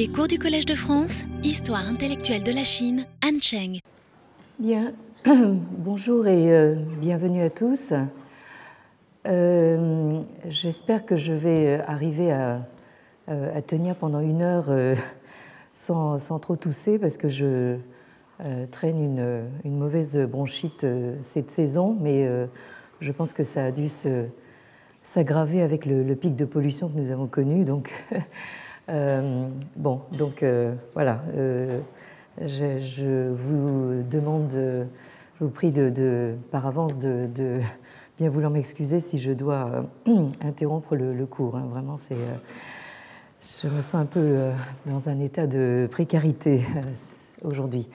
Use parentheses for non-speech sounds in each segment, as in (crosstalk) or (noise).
Les cours du Collège de France, Histoire intellectuelle de la Chine, Anne Cheng. Bien, (clears throat) bonjour et euh, bienvenue à tous. Euh, J'espère que je vais arriver à, euh, tenir pendant une heure euh, (laughs) sans, trop tousser parce que je euh, traîne une, mauvaise bronchite euh, cette saison, mais je pense que ça a dû s'aggraver avec le, le, pic de pollution que nous avons connu. Donc, (laughs) Euh, bon, donc euh, voilà, euh, je, vous demande, je vous prie de, par avance de, bien vouloir m'excuser si je dois (clears throat) interrompre le, cours. Hein. Vraiment, c'est, je me sens un peu dans un état de précarité aujourd'hui.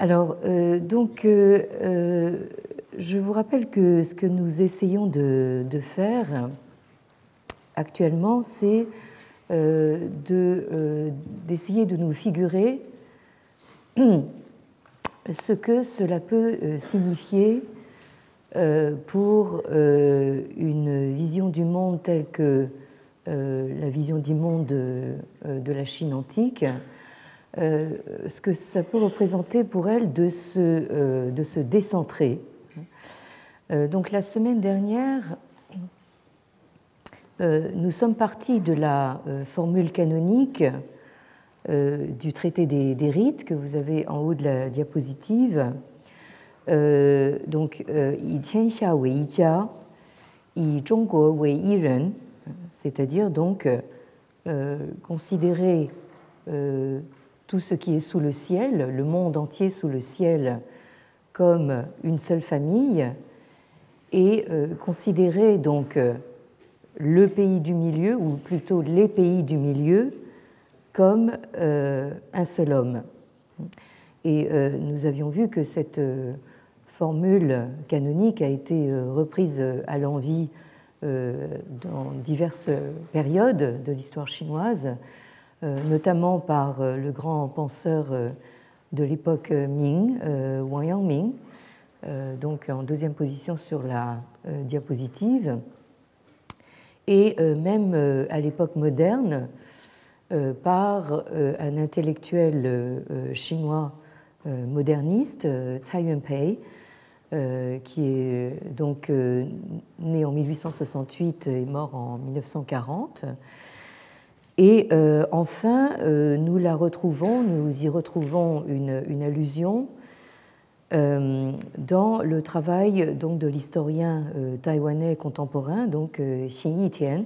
Alors, donc, je vous rappelle que ce que nous essayons de, faire actuellement, c'est d'essayer de, nous figurer (clears throat) ce que cela peut euh, signifier euh, pour une vision du monde telle que la vision du monde de, la Chine antique, ce que ça peut représenter pour elle de se, de se décentrer. Donc la semaine dernière, euh, nous sommes partis de la euh, formule canonique euh, du traité des, des, rites que vous avez en haut de la diapositive. donc, c'est-à-dire donc considérer tout ce qui est sous le ciel, le monde entier sous le ciel, comme une seule famille, et considérer donc le pays du milieu, ou plutôt les pays du milieu, comme euh, un seul homme. Et euh, nous avions vu que cette euh, formule canonique a été reprise à l'envi dans diverses périodes de l'histoire chinoise, notamment par le grand penseur de l'époque Ming, Wang Yangming, donc en deuxième position sur la diapositive et euh, même euh, à l'époque moderne euh, par un intellectuel chinois moderniste, Tsai Yuen-pei, qui est donc né en 1868 et mort en 1940. Et enfin, nous la retrouvons, nous y retrouvons une, allusion dans le travail donc, de l'historien euh, taïwanais contemporain, donc euh, Xin Yitian,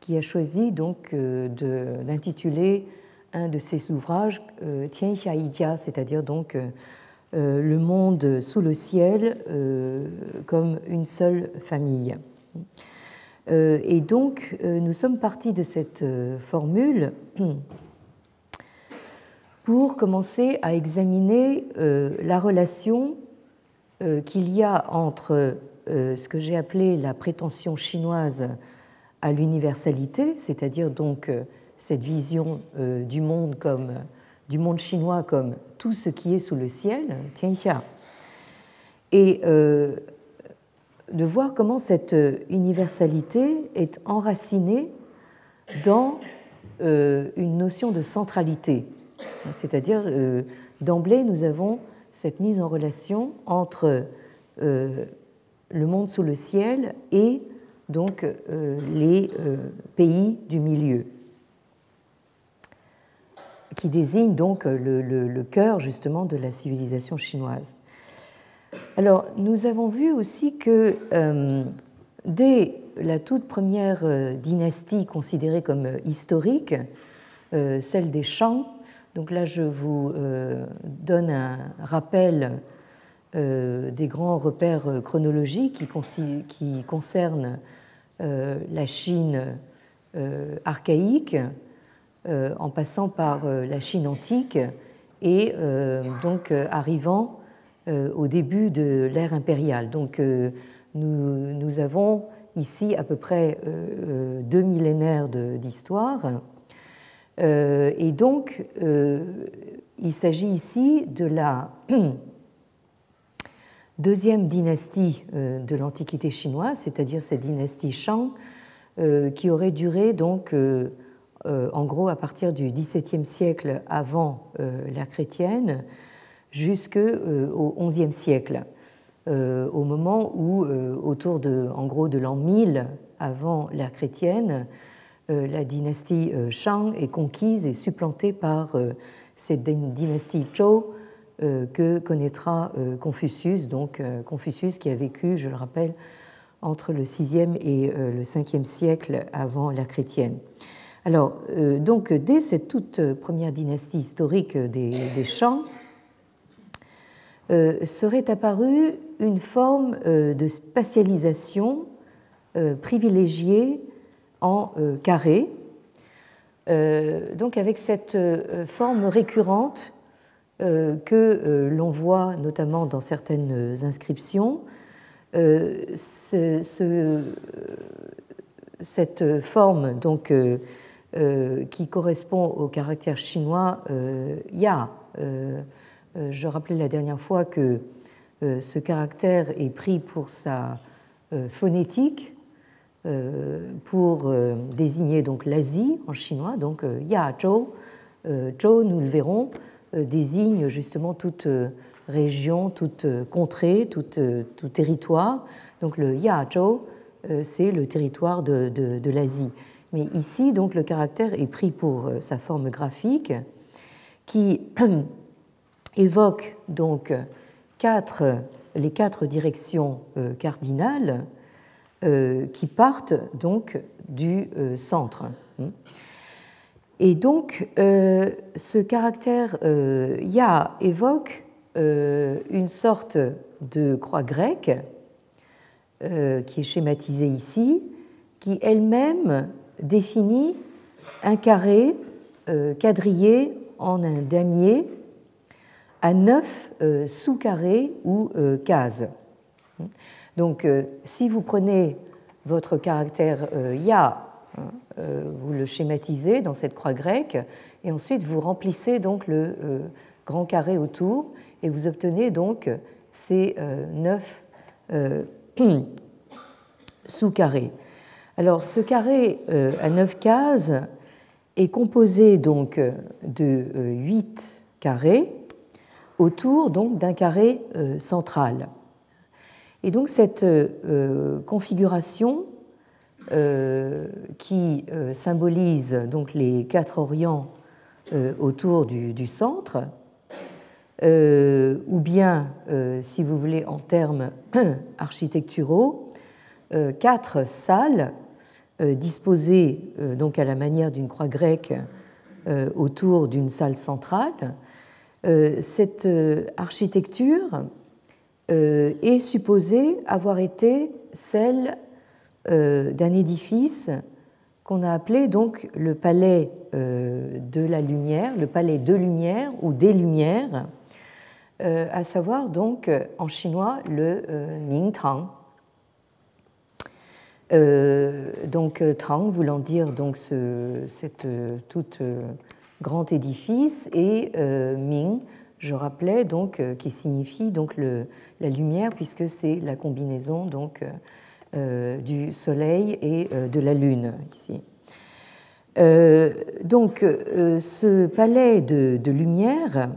qui a choisi donc d'intituler un de ses ouvrages Tian Xia c'est-à-dire donc le monde sous le ciel comme une seule famille. Et donc, nous sommes partis de cette formule (clears throat) pour commencer à examiner euh, la relation euh, qu'il y a entre euh, ce que j'ai appelé la prétention chinoise à l'universalité, c'est-à-dire donc cette vision du monde comme du monde chinois comme tout ce qui est sous le ciel, Tianxia, et de voir comment cette universalité est enracinée dans une notion de centralité c'est-à-dire, euh, d'emblée, nous avons cette mise en relation entre euh, le monde sous le ciel et donc euh, les pays du milieu, qui désigne donc le, cœur justement de la civilisation chinoise. Alors, nous avons vu aussi que dès la toute première dynastie considérée comme historique, celle des Shang, donc là, je vous euh, donne un rappel euh, des grands repères chronologiques qui, concernent euh, la Chine archaïque, en passant par la Chine antique et donc arrivant au début de l'ère impériale. Donc nous, avons ici à peu près deux millénaires d'histoire. Euh, et donc, euh, il s'agit ici de la (clears throat) deuxième dynastie euh, de l'Antiquité chinoise, c'est-à-dire cette dynastie Shang, qui aurait duré donc en gros à partir du XVIIe siècle avant l'ère chrétienne jusqu'au XIe siècle, au moment où, autour de, de l'an 1000 avant l'ère chrétienne, la dynastie Shang est conquise et supplantée par cette dynastie Zhou que connaîtra Confucius, donc Confucius qui a vécu, je le rappelle, entre le 6e et euh, le 5e siècle avant l'ère chrétienne. Alors, euh, donc, dès cette toute première dynastie historique des, euh, serait apparue une forme de spatialisation privilégiée en carré, donc avec cette forme récurrente que l'on voit notamment dans certaines inscriptions, euh, cette forme donc, euh, euh, qui correspond au caractère chinois ya. je rappelais la dernière fois que ce caractère est pris pour sa phonétique, pour désigner donc l'Asie en chinois, donc ya zhou. zhou, nous le verrons, désigne justement toute région, toute euh, contrée, tout, euh, tout territoire. Donc le Yazhou, euh, c'est le territoire de, de, l'Asie. Mais ici, donc, le caractère est pris pour sa forme graphique qui (clears throat) évoque donc quatre, les quatre directions cardinales qui partent donc du centre. Et donc, ce caractère Ya évoque euh, une sorte de croix grecque euh, qui est schématisée ici, qui elle-même définit un carré euh, quadrillé en un damier à neuf sous-carrés ou cases. Donc, si vous prenez votre caractère ya, vous le schématisez dans cette croix grecque, et ensuite vous remplissez donc le grand carré autour, et vous obtenez donc ces euh, neuf euh, (clears throat) sous-carrés. Alors ce carré euh, à neuf cases est composé donc de huit carrés autour donc d'un carré central. Et donc cette configuration qui symbolise donc les quatre orients autour du centre euh, ou bien, euh, si vous voulez, en termes (clears throat) architecturaux, euh, quatre salles disposées donc à la manière d'une croix grecque autour d'une salle centrale. cette architecture est supposée avoir été celle d'un édifice qu'on a appelé donc le palais de la lumière, le palais de lumière ou des lumières, euh, à savoir donc euh, en chinois le euh, Mingtang. donc Tang voulant dire donc ce cette, tout grand édifice et Ming, je rappelais donc qui signifie donc le, la lumière puisque c'est la combinaison donc du soleil et de la lune ici. donc ce palais de, lumière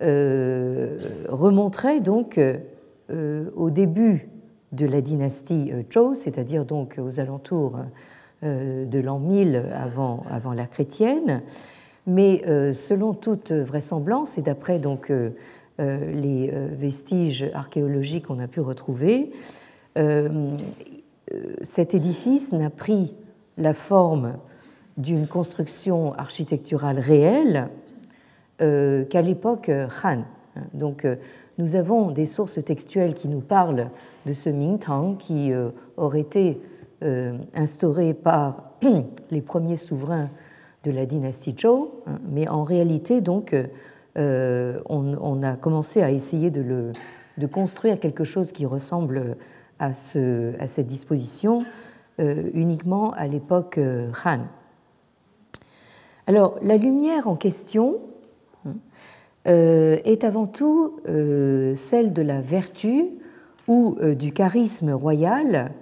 euh, remonterait donc euh, au début de la dynastie euh, Zhou, c'est-à-dire donc aux alentours de l'an 1000 avant, avant la chrétienne, mais selon toute vraisemblance et d'après donc les vestiges archéologiques qu'on a pu retrouver, cet édifice n'a pris la forme d'une construction architecturale réelle euh, qu'à l'époque euh, Han. Donc, euh, nous avons des sources textuelles qui nous parlent de ce Mingtang qui aurait été instauré par (clears throat) les premiers souverains de la dynastie Zhou, hein, mais en réalité, donc, on, a commencé à essayer de, construire quelque chose qui ressemble à, ce, à cette disposition uniquement à l'époque Han. Alors, la lumière en question euh, est avant tout euh, celle de la vertu ou euh, du charisme royal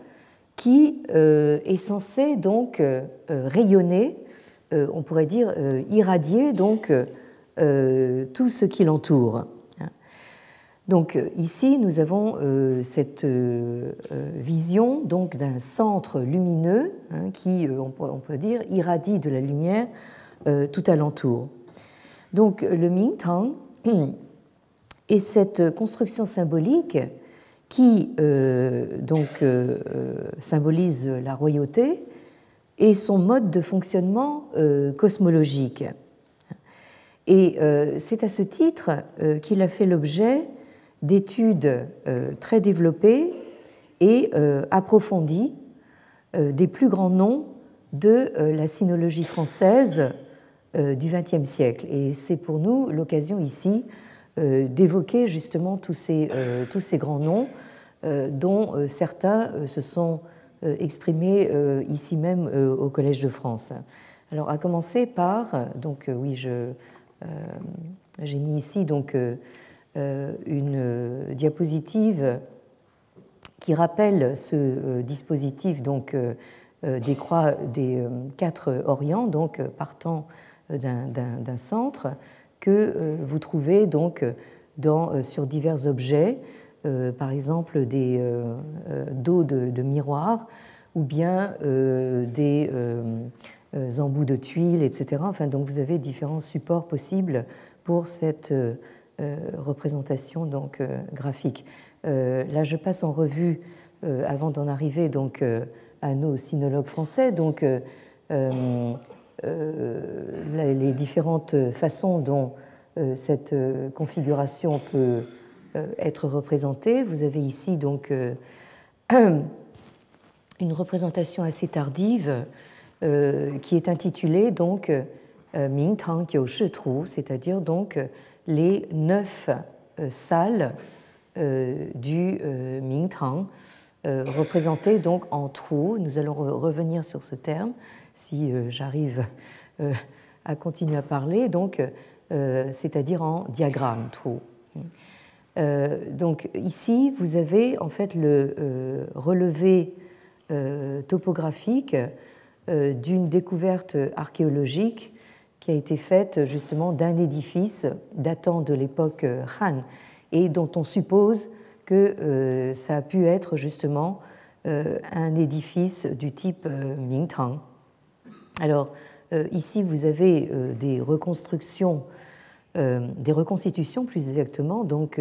qui est censé donc rayonner on pourrait dire, irradier donc tout ce qui l'entoure. Donc ici, nous avons cette vision donc d'un centre lumineux hein, qui, on peut dire, irradie de la lumière tout alentour. Donc le Mingtang (clears throat) et cette construction symbolique qui euh, donc euh, symbolise la royauté et son mode de fonctionnement euh, cosmologique. Et c'est à ce titre qu'il a fait l'objet d'études très développées et approfondies des plus grands noms de la sinologie française du XXe siècle. Et c'est pour nous l'occasion ici euh, d'évoquer justement tous ces, euh, tous ces grands noms euh, dont certains se sont exprimés ici même au Collège de France. Alors, à commencer par, donc oui, je, j'ai mis ici donc une diapositive qui rappelle ce dispositif donc des croix des quatre Orients, donc partant d'un centre que euh, vous trouvez donc euh, sur divers objets, euh, par exemple des dos de, miroirs ou bien des embouts de tuiles, etc. Enfin, donc vous avez différents supports possibles pour cette représentation donc, graphique. là, je passe en revue, avant d'en arriver donc, à nos sinologues français, donc, euh, les différentes façons dont euh, cette euh, configuration peut être représentée. Vous avez ici donc (clears throat) une représentation assez tardive qui est intitulée donc Ming Tang Jiu Shi c'est-à-dire donc les neuf salles du Ming Tang représentées donc en trous. Nous allons revenir sur ce terme si euh, j'arrive euh, à continuer à parler, donc euh, c'est-à-dire en diagramme trou. donc ici, vous avez en fait le relevé topographique d'une découverte archéologique qui a été faite justement d'un édifice datant de l'époque Han et dont on suppose que ça a pu être justement un édifice du type Mingtang. Alors, euh, ici, vous avez euh, des reconstructions, euh, des reconstitutions plus exactement, donc,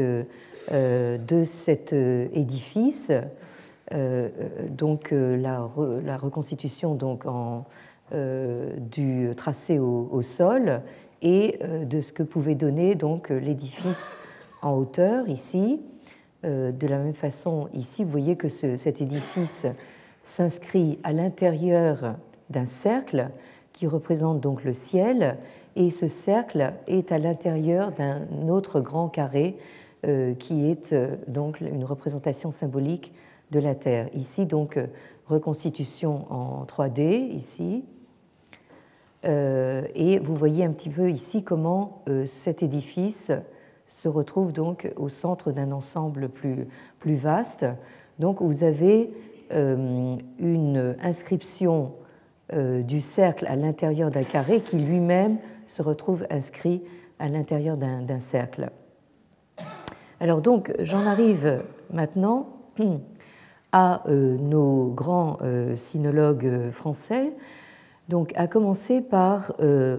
de cet édifice. Donc, la, reconstitution donc, du tracé au, sol et de ce que pouvait donner donc l'édifice en hauteur ici. de la même façon, ici, vous voyez que cet édifice s'inscrit à l'intérieur d'un cercle qui représente donc le ciel, et ce cercle est à l'intérieur d'un autre grand carré euh, qui est euh, donc une représentation symbolique de la Terre. Ici, donc, euh, reconstitution en 3D, ici. et vous voyez un petit peu ici comment cet édifice se retrouve donc au centre d'un ensemble plus, vaste. Donc, vous avez une inscription euh, du cercle à l'intérieur d'un carré qui lui-même se retrouve inscrit à l'intérieur d'un cercle. Alors donc, j'en arrive maintenant (clears throat) à euh, nos grands euh, sinologues français, donc à commencer par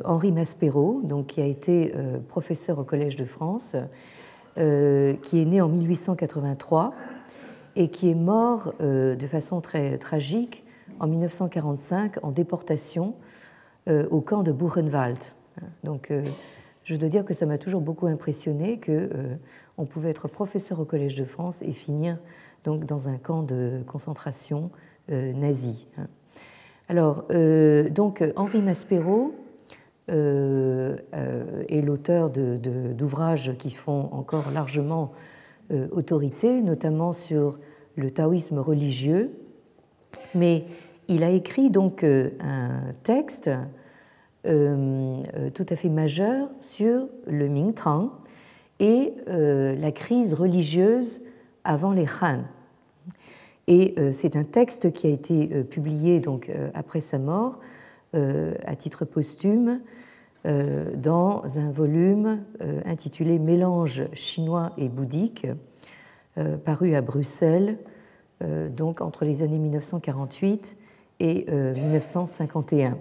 Henri Maspero, donc qui a été professeur au Collège de France, qui est né en 1883 et qui est mort de façon très tragique en 1945 en déportation euh, au camp de Buchenwald. Donc, euh, je dois dire que ça m'a toujours beaucoup impressionné que euh, on pouvait être professeur au Collège de France et finir donc dans un camp de concentration nazi. Alors, donc Henri Maspero est l'auteur d'ouvrages qui font encore largement autorité, notamment sur le taoïsme religieux, mais il a écrit donc euh, un texte euh, euh, tout à fait majeur sur le Mingtang et la crise religieuse avant les Han. Et c'est un texte qui a été publié donc après sa mort à titre posthume dans un volume intitulé Mélange chinois et bouddhique, paru à Bruxelles, donc entre les années 1948 et 1951.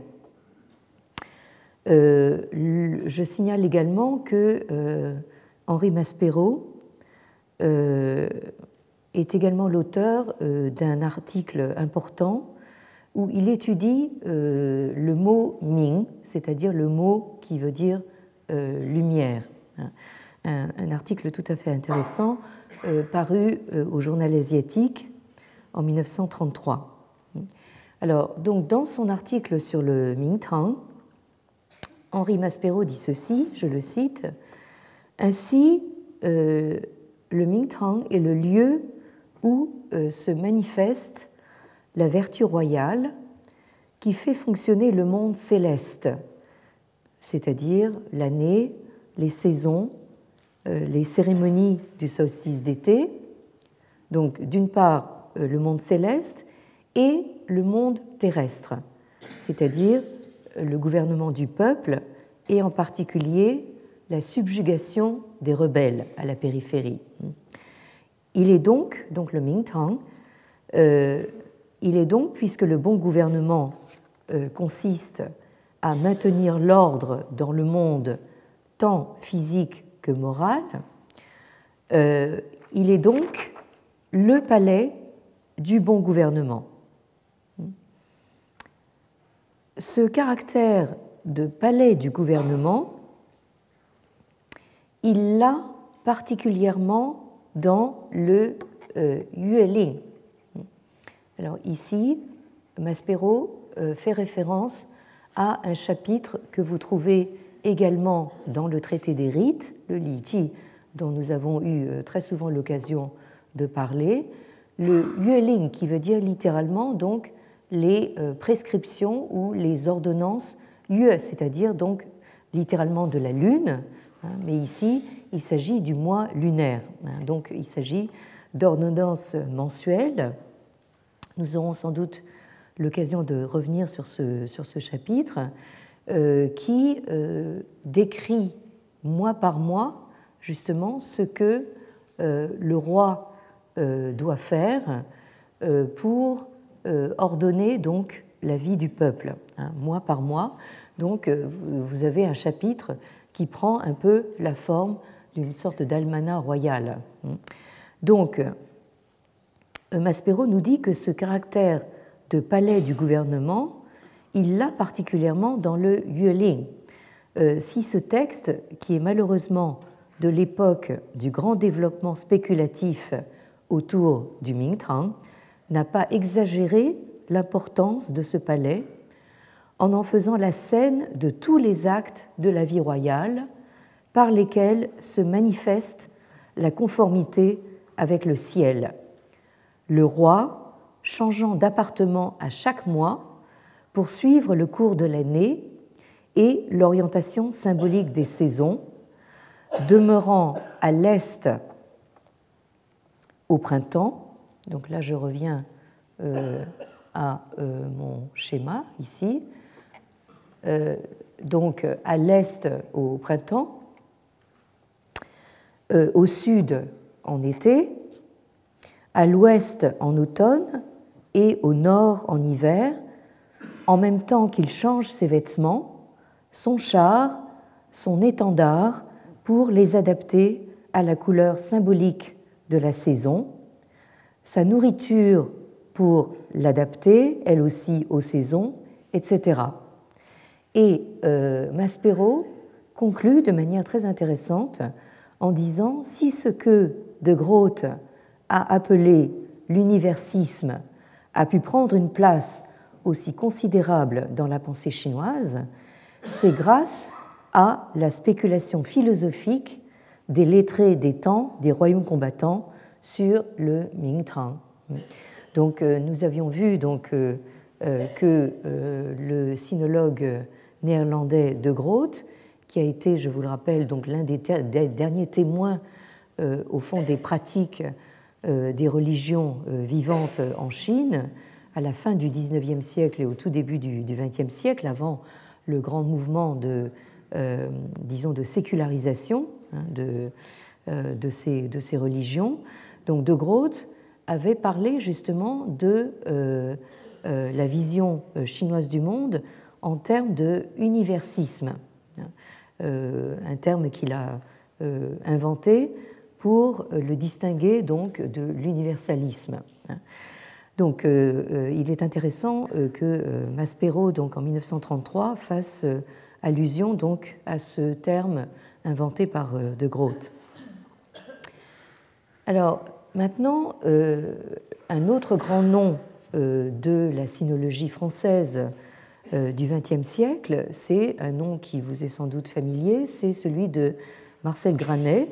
je signale également que Henri Maspero est également l'auteur euh, d'un article important où il étudie euh, le mot Ming, c'est-à-dire le mot qui veut dire euh, lumière. Hein. Un, article tout à fait intéressant paru au journal asiatique en 1933. Alors, donc, dans son article sur le Mingtang, Henri Maspero dit ceci, je le cite Ainsi, le Mingtang est le lieu où euh, se manifeste la vertu royale qui fait fonctionner le monde céleste, c'est-à-dire l'année, les saisons, euh, les cérémonies du solstice d'été, donc d'une part euh, le monde céleste et le monde terrestre, c'est-à-dire le gouvernement du peuple et en particulier la subjugation des rebelles à la périphérie. Il est donc, donc le Mingtang, euh, il est donc, puisque le bon gouvernement euh, consiste à maintenir l'ordre dans le monde tant physique que moral, euh, il est donc le palais du bon gouvernement. Ce caractère de palais du gouvernement, il l'a particulièrement dans le euh, Yueling. Alors ici, Maspero euh, fait référence à un chapitre que vous trouvez également dans le traité des rites, le Li dont nous avons eu euh, très souvent l'occasion de parler. Le Yueling, qui veut dire littéralement donc les prescriptions ou les ordonnances Yue, c'est-à-dire donc littéralement de la lune, hein, mais ici il s'agit du mois lunaire. Hein. Donc il s'agit d'ordonnances mensuelles. Nous aurons sans doute l'occasion de revenir sur ce, chapitre euh, qui euh, décrit mois par mois justement ce que euh, le roi doit faire pour ordonner donc la vie du peuple, hein, mois par mois. Donc vous avez un chapitre qui prend un peu la forme d'une sorte d'almanach royal. Donc, Maspero nous dit que ce caractère de palais du gouvernement, il l'a particulièrement dans le Yueling. Euh, si ce texte, qui est malheureusement de l'époque du grand développement spéculatif autour du Mingtang, n'a pas exagéré l'importance de ce palais en en faisant la scène de tous les actes de la vie royale, par lesquels se manifeste la conformité avec le ciel. Le roi, changeant d'appartement à chaque mois pour suivre le cours de l'année et l'orientation symbolique des saisons, demeurant à l'est au printemps, donc là je reviens euh, à euh, mon schéma ici, euh, donc à l'est au printemps, au sud en été, à l'ouest en automne et au nord en hiver, en même temps qu'il change ses vêtements, son char, son étendard, pour les adapter à la couleur symbolique de la saison, sa nourriture pour l'adapter, elle aussi, aux saisons, etc. Et euh, Maspero conclut de manière très intéressante en disant si ce que de Groth a appelé l'universisme a pu prendre une place aussi considérable dans la pensée chinoise, c'est grâce à la spéculation philosophique des lettrés des temps des royaumes combattants sur le Mingtang. Donc, euh, nous avions vu donc, euh, euh, que le sinologue néerlandais de Groth qui a été, je vous le rappelle, donc l'un des, derniers témoins euh, au fond des pratiques euh, des religions euh, vivantes en Chine, à la fin du XIXe siècle et au tout début du XXe siècle, avant le grand mouvement de, disons, de sécularisation hein, de, de, ces, de, ces, religions. Donc De Groot avait parlé justement de la vision chinoise du monde en termes de universisme, un terme qu'il a inventé pour euh, le distinguer donc de l'universalisme. Donc, euh, euh, il est intéressant que Maspero, donc en 1933, fasse allusion donc à ce terme inventé par De Groot. Alors, maintenant, un autre grand nom de la sinologie française du XXe siècle, c'est un nom qui vous est sans doute familier, c'est celui de Marcel Granet,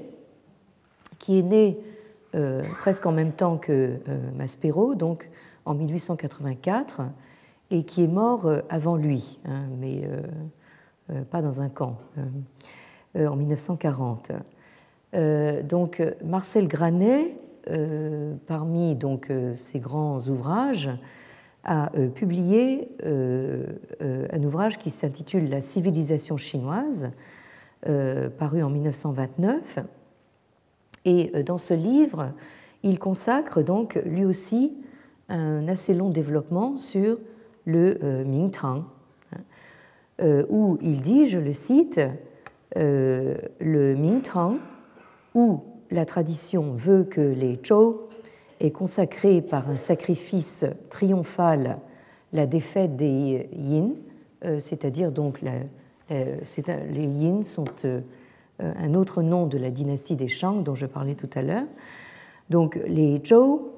qui est né euh, presque en même temps que euh, Maspero, donc en 1884, et qui est mort euh, avant lui, hein, mais pas dans un camp, en 1940. donc Marcel Granet, parmi donc ses grands ouvrages, a publié un ouvrage qui s'intitule La civilisation chinoise, paru en 1929 et euh, dans ce livre, il consacre donc lui aussi un assez long développement sur le euh, Mingtang, hein, euh, où il dit, je le cite, le Mingtang, où la tradition veut que les Zhou aient consacré par un sacrifice triomphal la défaite des Yin, c'est-à-dire donc les Yin sont euh, un autre nom de la dynastie des Shang dont je parlais tout à l'heure. Donc les Zhou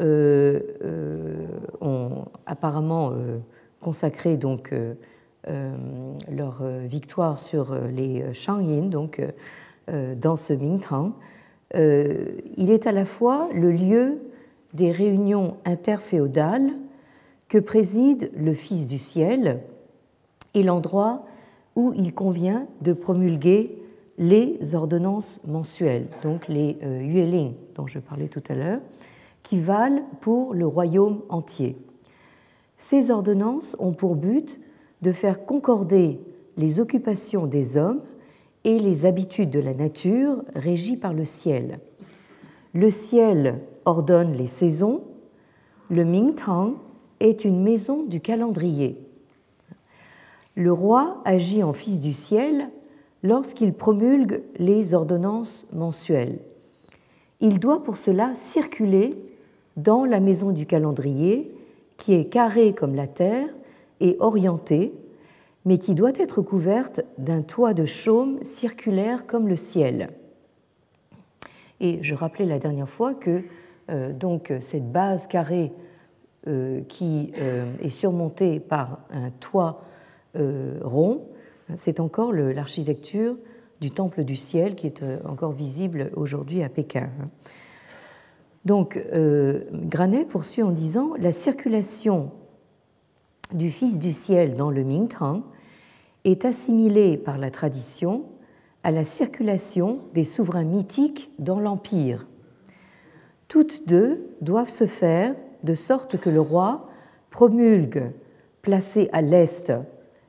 euh, euh, ont apparemment consacré donc leur victoire sur les Shang-yin donc dans ce Mingtang. Il est à la fois le lieu des réunions interféodales que préside le Fils du ciel et l'endroit où il convient de promulguer les ordonnances mensuelles, donc les euh, yueling dont je parlais tout à l'heure, qui valent pour le royaume entier. Ces ordonnances ont pour but de faire concorder les occupations des hommes et les habitudes de la nature régies par le ciel. Le ciel ordonne les saisons, le Mingtang est une maison du calendrier. Le roi agit en fils du ciel lorsqu'il promulgue les ordonnances mensuelles. Il doit pour cela circuler dans la maison du calendrier, qui est carrée comme la terre et orientée, mais qui doit être couverte d'un toit de chaume circulaire comme le ciel. Et je rappelais la dernière fois que euh, donc cette base carrée euh, qui euh, est surmontée par un toit rond c'est encore l'architecture du Temple du ciel qui est encore visible aujourd'hui à Pékin. Donc, euh, Granet poursuit en disant La circulation du Fils du ciel dans le Mingtang est assimilée par la tradition à la circulation des souverains mythiques dans l'Empire. Toutes deux doivent se faire de sorte que le roi promulgue, placé à l'est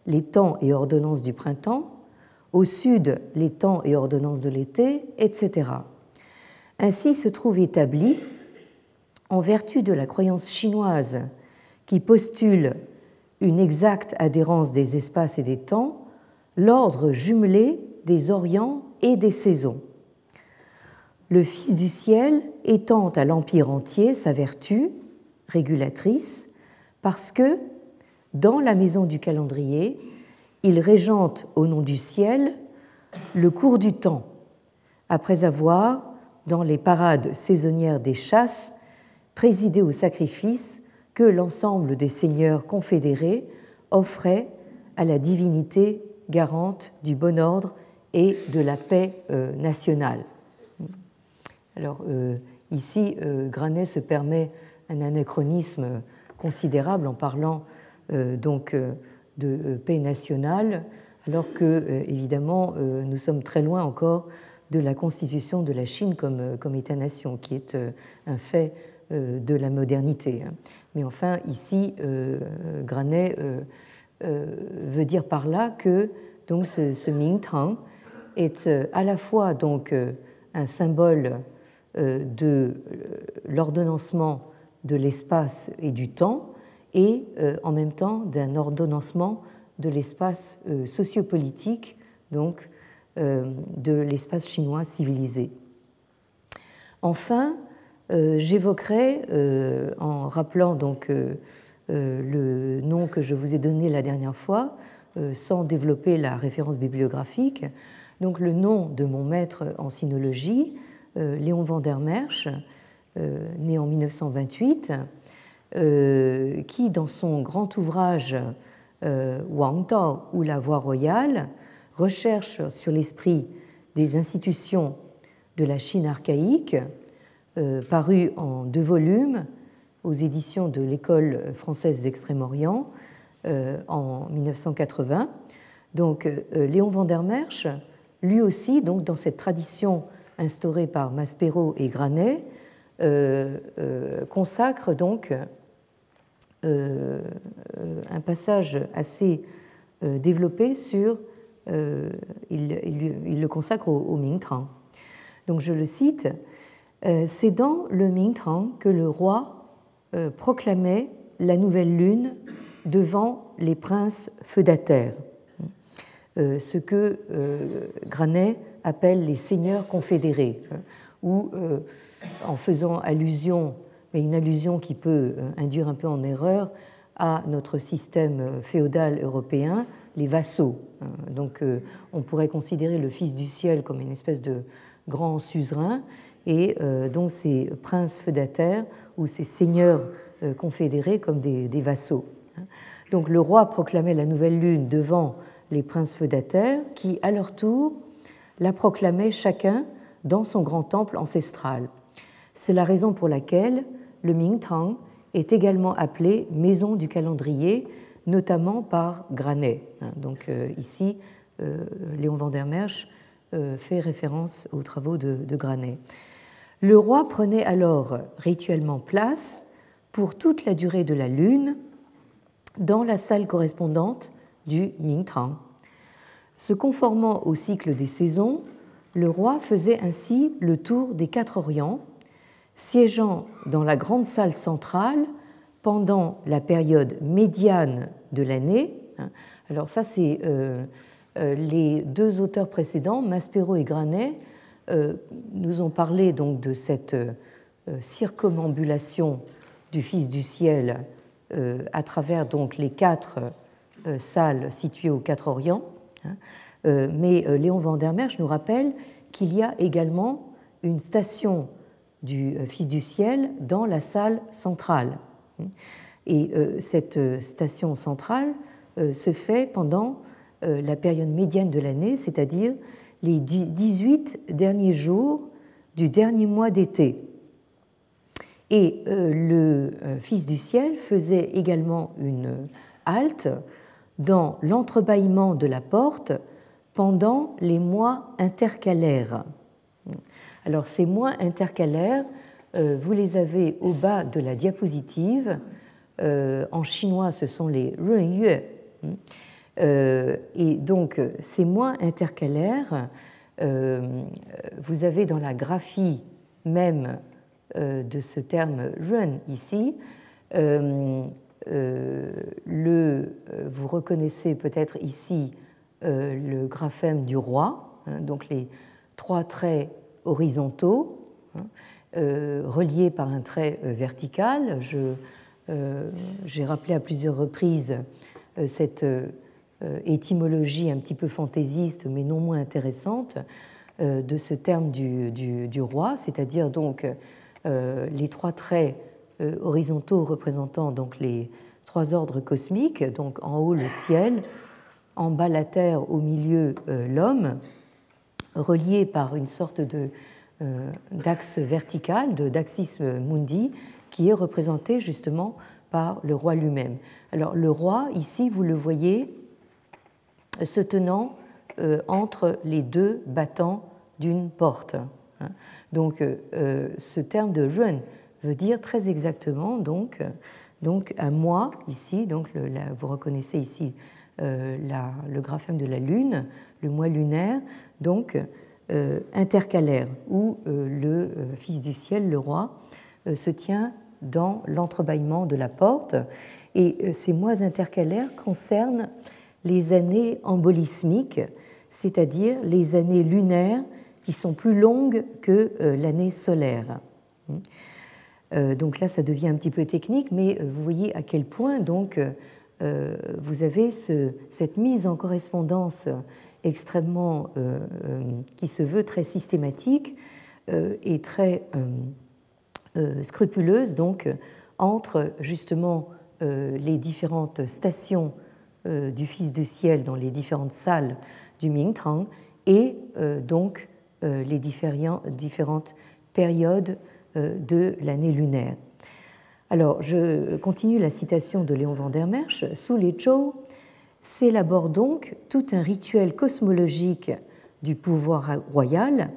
les temps et ordonnances du printemps, au sud les temps et ordonnances de l'été, etc. Ainsi se trouve établi, en vertu de la croyance chinoise qui postule une exacte adhérence des espaces et des temps, l'ordre jumelé des orients et des saisons. Le Fils du ciel étend à l'Empire entier sa vertu régulatrice parce que, dans la maison du calendrier, il régente au nom du ciel le cours du temps, après avoir, dans les parades saisonnières des chasses, présidé au sacrifice que l'ensemble des seigneurs confédérés offraient à la divinité garante du bon ordre et de la paix euh, nationale. Alors euh, ici, euh, Granet se permet un anachronisme considérable en parlant donc de paix nationale, alors que, évidemment, nous sommes très loin encore de la constitution de la Chine comme, comme État-nation, qui est un fait de la modernité. Mais enfin, ici, Granet veut dire par là que donc, ce, ce Mingtang est à la fois donc, un symbole de l'ordonnancement de l'espace et du temps, et en même temps d'un ordonnancement de l'espace sociopolitique, donc de l'espace chinois civilisé. Enfin, euh, j'évoquerai, euh, en rappelant donc euh, le nom que je vous ai donné la dernière fois, sans développer la référence bibliographique, donc le nom de mon maître en sinologie, Léon van der Merch, né en 1928, qui, dans son grand ouvrage Wang Tao ou la voie royale, recherche sur l'esprit des institutions de la Chine archaïque, euh, paru en deux volumes aux éditions de l'École française d'Extrême-Orient euh, en 1980. Donc euh, Léon van der Merch, lui aussi, donc, dans cette tradition instaurée par Maspero et Granet, consacre donc un passage assez développé sur, il, le consacre au, au. Donc je le cite, euh, c'est dans le Mingtang que le roi euh, proclamait la nouvelle lune devant les princes feudataires, euh, ce que Granet appelle les seigneurs confédérés, ou en faisant allusion, mais une allusion qui peut induire un peu en erreur, à notre système féodal européen, les vassaux. Donc on pourrait considérer le Fils du ciel comme une espèce de grands suzerains, et euh, donc ces princes feudataires ou ces seigneurs euh, confédérés comme des, vassaux. Donc le roi proclamait la nouvelle lune devant les princes feudataires qui, à leur tour, la proclamaient chacun dans son grand temple ancestral. C'est la raison pour laquelle le Mingtang est également appelé maison du calendrier, notamment par Granet. Donc euh, ici, Léon van der Merch fait référence aux travaux de, Granet. Le roi prenait alors rituellement place pour toute la durée de la lune dans la salle correspondante du Mingtang. Se conformant au cycle des saisons, le roi faisait ainsi le tour des quatre Orients, siégeant dans la grande salle centrale pendant la période médiane de l'année. Alors ça, c'est euh, euh, les deux auteurs précédents, Maspero et Granet, nous ont parlé donc de cette euh, circumambulation du Fils du ciel à travers donc les quatre salles situées aux quatre Orients. Hein. Mais Léon van der Merch nous rappelle qu'il y a également une station du Fils du ciel dans la salle centrale. Et cette station centrale se fait pendant euh, la période médiane de l'année, c'est-à-dire les 18 derniers jours du dernier mois d'été. Et euh, le euh, Fils du ciel faisait également une halte dans l'entrebâillement de la porte pendant les mois intercalaires. Alors ces mois intercalaires, vous les avez au bas de la diapositive. En chinois, ce sont les Runyue. Euh, et donc, ces mois intercalaires, euh, vous avez dans la graphie même euh, de ce terme run ici, le, vous reconnaissez peut-être ici le graphème du roi, hein, donc les trois traits horizontaux hein, reliés par un trait vertical. J'ai rappelé à plusieurs reprises cette euh, étymologie un petit peu fantaisiste, mais non moins intéressante, euh, de ce terme du, roi, c'est-à-dire donc euh, les trois traits horizontaux représentant donc les trois ordres cosmiques, donc en haut le ciel, en bas la terre, au milieu l'homme, reliés par une sorte d'axe vertical, d'axis mundi, qui est représenté justement par le roi lui-même. Alors le roi, ici, vous le voyez, se tenant euh, entre les deux battants d'une porte. Hein. Donc euh, euh, ce terme de run veut dire très exactement donc donc un mois ici, donc vous reconnaissez ici le graphème de la Lune, le mois lunaire, donc intercalaire, où le Fils du ciel, le roi, se tient dans l'entrebâillement de la porte. Et ces mois intercalaires concernent les années embolismiques, c'est-à-dire les années lunaires qui sont plus longues que euh, l'année solaire. Euh, donc là, ça devient un petit peu technique, mais euh, vous voyez à quel point donc vous avez cette mise en correspondance extrêmement qui se veut très systématique et très scrupuleuse donc entre justement les différentes stations du Fils du ciel dans les différentes salles du Mingtang et donc euh, les différentes périodes euh, de l'année lunaire. Alors, je continue la citation de Léon van der Merch. Sous les Zhou s'élabore donc tout un rituel cosmologique du pouvoir royal,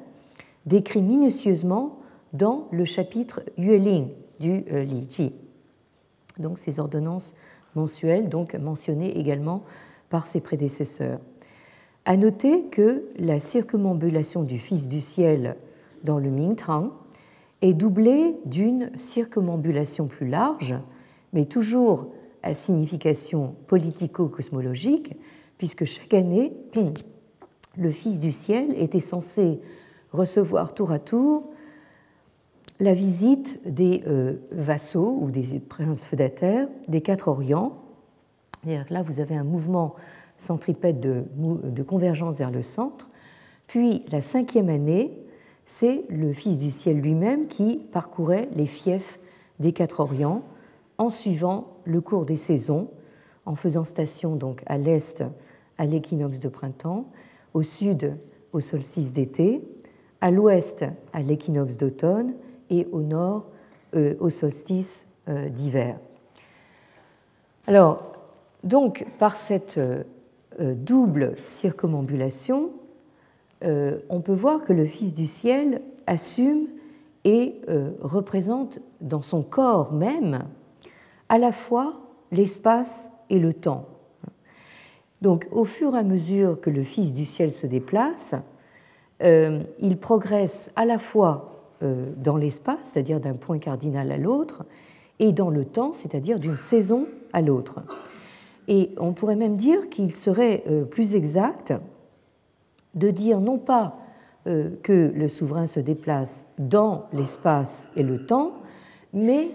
décrit minutieusement dans le chapitre Yueling du euh, Li Ji. Donc, ces ordonnances mensuelles, donc mentionnées également par ses prédécesseurs. À noter que la circumambulation du Fils du ciel dans le Mingtang est doublée d'une circumambulation plus large, mais toujours à signification politico-cosmologique, puisque chaque année, le Fils du ciel était censé recevoir tour à tour la visite des euh, vassaux ou des princes feudataires des quatre Orients. Là, vous avez un mouvement centripète de, convergence vers le centre. Puis la cinquième année, c'est le Fils du ciel lui-même qui parcourait les fiefs des quatre Orients en suivant le cours des saisons, en faisant station donc à l'est à l'équinoxe de printemps, au sud au solstice d'été, à l'ouest à l'équinoxe d'automne et au nord euh, au solstice euh, d'hiver. Alors, donc, par cette euh, double circumambulation, on peut voir que le Fils du ciel assume et représente dans son corps même à la fois l'espace et le temps. Donc au fur et à mesure que le Fils du ciel se déplace, il progresse à la fois dans l'espace, c'est-à-dire d'un point cardinal à l'autre, et dans le temps, c'est-à-dire d'une saison à l'autre. Et on pourrait même dire qu'il serait euh, plus exact de dire non pas euh, que le souverain se déplace dans l'espace et le temps, mais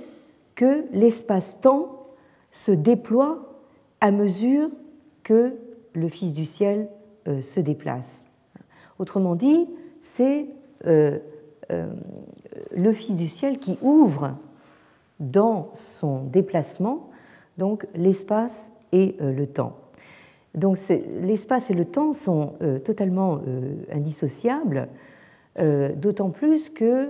que l'espace-temps se déploie à mesure que le Fils du ciel euh, se déplace. Autrement dit, c'est le Fils du ciel qui ouvre dans son déplacement donc l'espace et euh, le temps. Donc l'espace et le temps sont euh, totalement euh, indissociables, d'autant plus qu'ils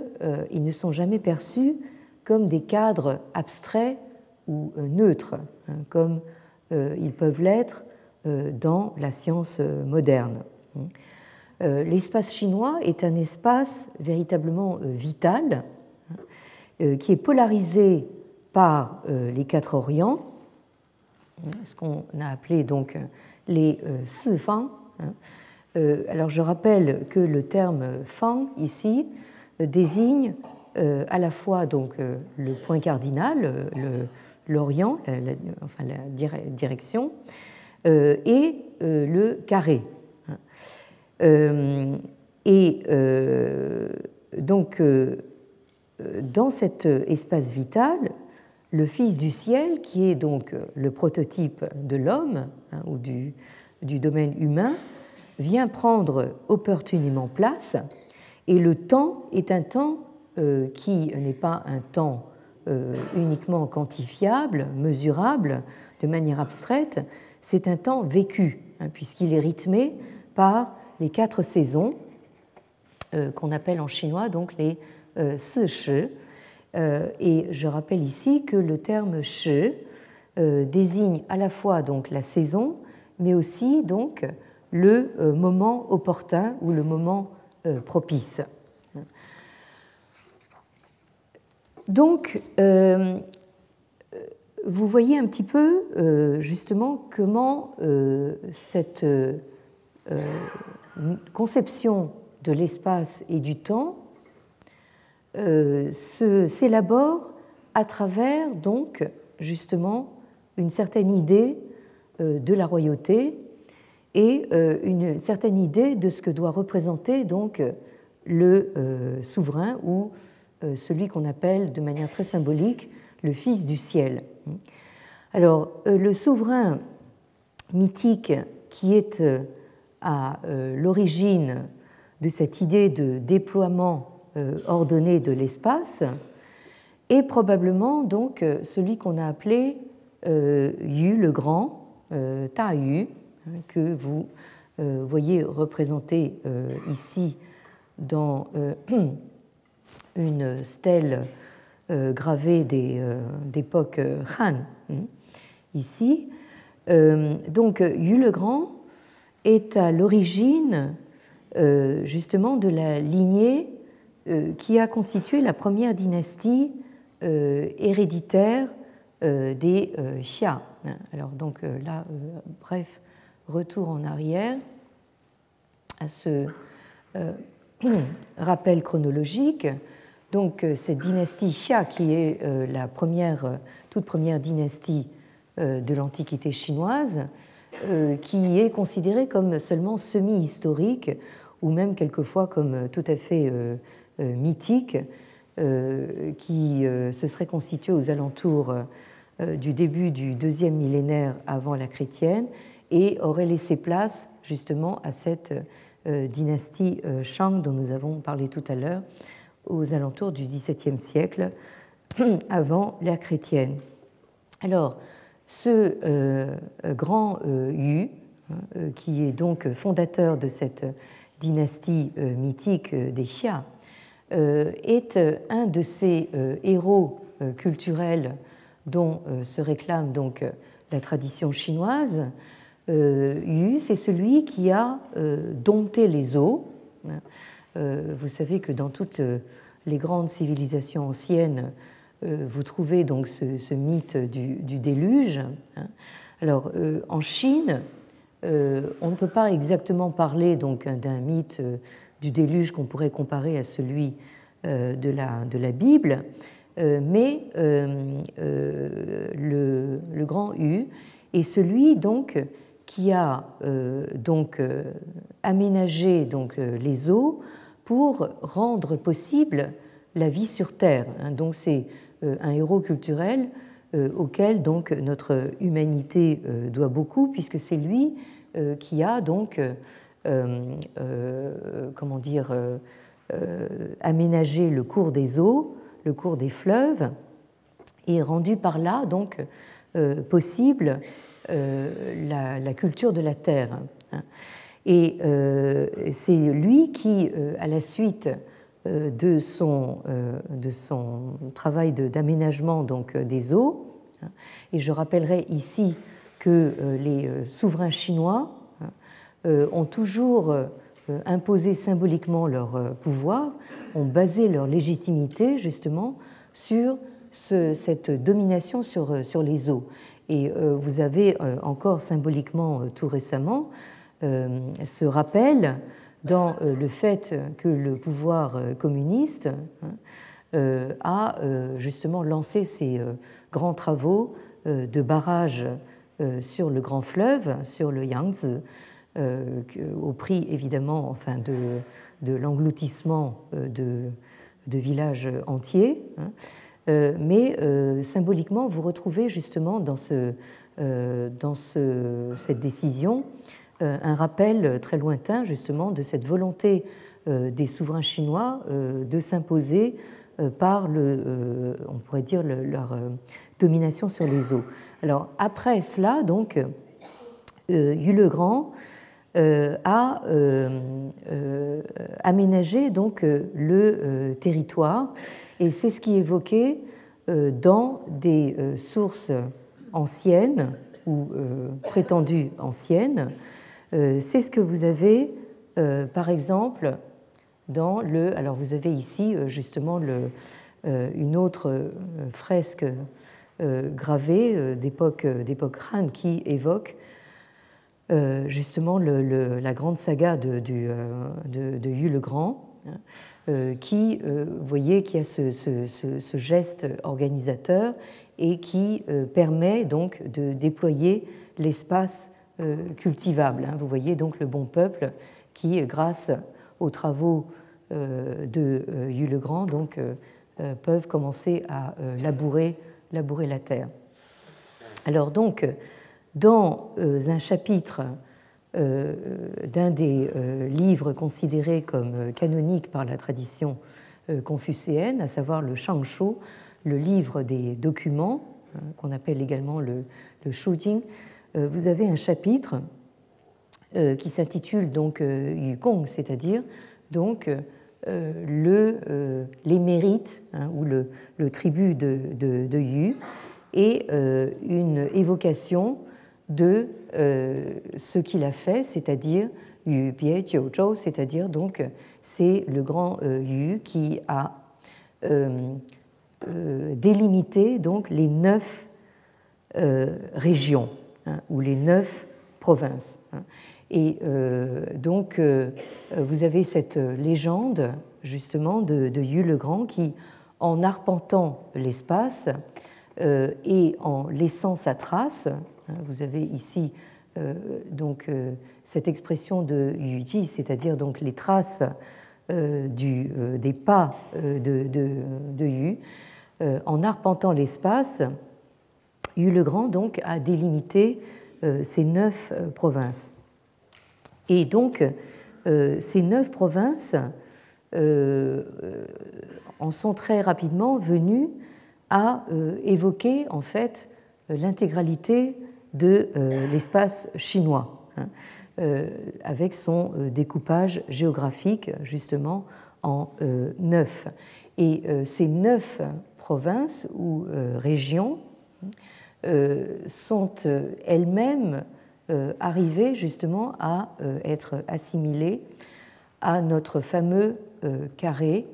ne sont jamais perçus comme des cadres abstraits ou neutres, hein, comme ils peuvent l'être dans la science moderne. L'espace chinois est un espace véritablement vital hein, qui est polarisé par les quatre Orients, ce qu'on a appelé donc les euh, Fang. Hein. Euh, alors je rappelle que le terme Fang ici euh, désigne à la fois donc le point cardinal, l'orient, enfin la direction, et le carré. Hein. Et donc dans cet espace vital, le Fils du ciel, qui est donc le prototype de l'homme hein, ou du, domaine humain, vient prendre opportunément place, et le temps est un temps euh, qui n'est pas un temps euh, uniquement quantifiable, mesurable de manière abstraite, c'est un temps vécu, hein, puisqu'il est rythmé par les quatre saisons euh, qu'on appelle en chinois donc les euh, euh, et je rappelle ici que le terme shi euh, désigne à la fois donc la saison, mais aussi donc le moment opportun ou le moment propice. Donc, vous voyez un petit peu justement comment cette conception de l'espace et du temps s'élabore à travers donc justement une certaine idée de la royauté et une certaine idée de ce que doit représenter donc le souverain ou euh, celui qu'on appelle de manière très symbolique le Fils du ciel. Alors, euh, le souverain mythique qui est euh, à l'origine de cette idée de déploiement ordonné de l'espace est probablement donc celui qu'on a appelé Yu le Grand, Ta Yu, hein, que vous voyez représenté ici dans (clears throat) une stèle euh, gravée euh, d'époque euh, Han, hein, ici. donc Yu le Grand est à l'origine justement de la lignée qui a constitué la première dynastie héréditaire des Xia. Alors donc là, bref, retour en arrière à ce (clears throat) rappel chronologique. Donc euh, cette dynastie Xia, qui est euh, la première, euh, toute première dynastie de l'Antiquité chinoise, qui est considérée comme seulement semi-historique ou même quelquefois comme tout à fait mythique, qui se serait constituée aux alentours du début du deuxième millénaire avant la chrétienne et aurait laissé place justement à cette dynastie Shang dont nous avons parlé tout à l'heure, aux alentours du XVIIe siècle, (clears throat) avant l'ère chrétienne. Alors, ce euh, grand euh, Yu, hein, euh, qui est donc fondateur de cette dynastie mythique des Xia, est un de ces héros culturels dont se réclame donc la tradition chinoise. Yu, c'est celui qui a dompté les eaux. Hein, euh, vous savez que dans toutes euh, les grandes civilisations anciennes, euh, vous trouvez donc ce, mythe du, déluge. Hein. Alors, en Chine, on ne peut pas exactement parler donc d'un mythe du déluge qu'on pourrait comparer à celui de la, Bible, mais le, grand U est celui donc qui a donc aménagé donc les eaux pour rendre possible la vie sur Terre. Hein. Donc c'est euh, un héros culturel euh, auquel donc notre humanité euh, doit beaucoup, puisque c'est lui qui a donc comment dire aménagé le cours des eaux, le cours des fleuves, et rendu par là donc possible la, culture de la terre. Et euh, c'est lui qui, euh, à la suite euh, de son, de son travail d'aménagement donc des eaux, et je rappellerai ici que les souverains chinois ont toujours imposé symboliquement leur pouvoir, ont basé leur légitimité justement sur cette domination sur, sur les eaux. Et vous avez encore symboliquement tout récemment euh, se rappelle dans euh, le fait que le pouvoir euh, communiste hein, a justement lancé ces grands travaux de barrage sur le grand fleuve, sur le Yangtze, au prix évidemment enfin, de, l'engloutissement de, villages entiers. Hein. mais symboliquement, vous retrouvez justement dans, ce, dans ce, cette décision euh, un rappel très lointain justement de cette volonté euh, des souverains chinois euh, de s'imposer par le, on pourrait dire leur domination sur les eaux. Alors après cela, donc, Yu le Grand a aménagé donc le territoire et c'est ce qui est évoqué dans des sources anciennes ou prétendues anciennes euh, c'est ce que vous avez, euh, par exemple, dans le. Alors, vous avez ici euh, justement une autre fresque gravés d'époque Han qui évoquent justement la grande saga de, de, Yu le Grand, hein, qui, vous voyez, qui a ce, geste organisateur et qui permet donc de déployer l'espace cultivable. Hein. Vous voyez donc le bon peuple qui, grâce aux travaux euh, de euh, Yu le Grand, euh, peuvent commencer à labourer, la terre. Alors donc, dans un chapitre d'un des livres considérés comme canoniques par la tradition confucéenne, à savoir le Shangshu, le livre des documents, hein, qu'on appelle également le, le vous avez un chapitre qui s'intitule donc Yukong, c'est-à-dire donc euh, le, euh, les mérites hein, ou le, tribut de, Yu et euh, une évocation de ce qu'il a fait, c'est-à-dire Yu Bie Jiu c'est-à-dire donc c'est le grand Yu qui a délimité donc les neuf régions hein, ou les neuf provinces. Hein. Et euh, donc, euh, vous avez cette légende, justement, de, Yu le Grand qui, en arpentant l'espace euh, et en laissant sa trace, hein, vous avez ici donc cette expression de Yuji, c'est-à-dire donc les traces des pas de, de, Yu, en arpentant l'espace, Yu le Grand donc a délimité ces neuf provinces. Et donc, euh, ces neuf provinces euh, en sont très rapidement venues à euh, évoquer en fait l'intégralité de l'espace chinois, hein, avec son découpage géographique justement en neuf. Et ces neuf provinces ou régions sont elles-mêmes euh, arriver justement à euh, être assimilé à notre fameux euh, carré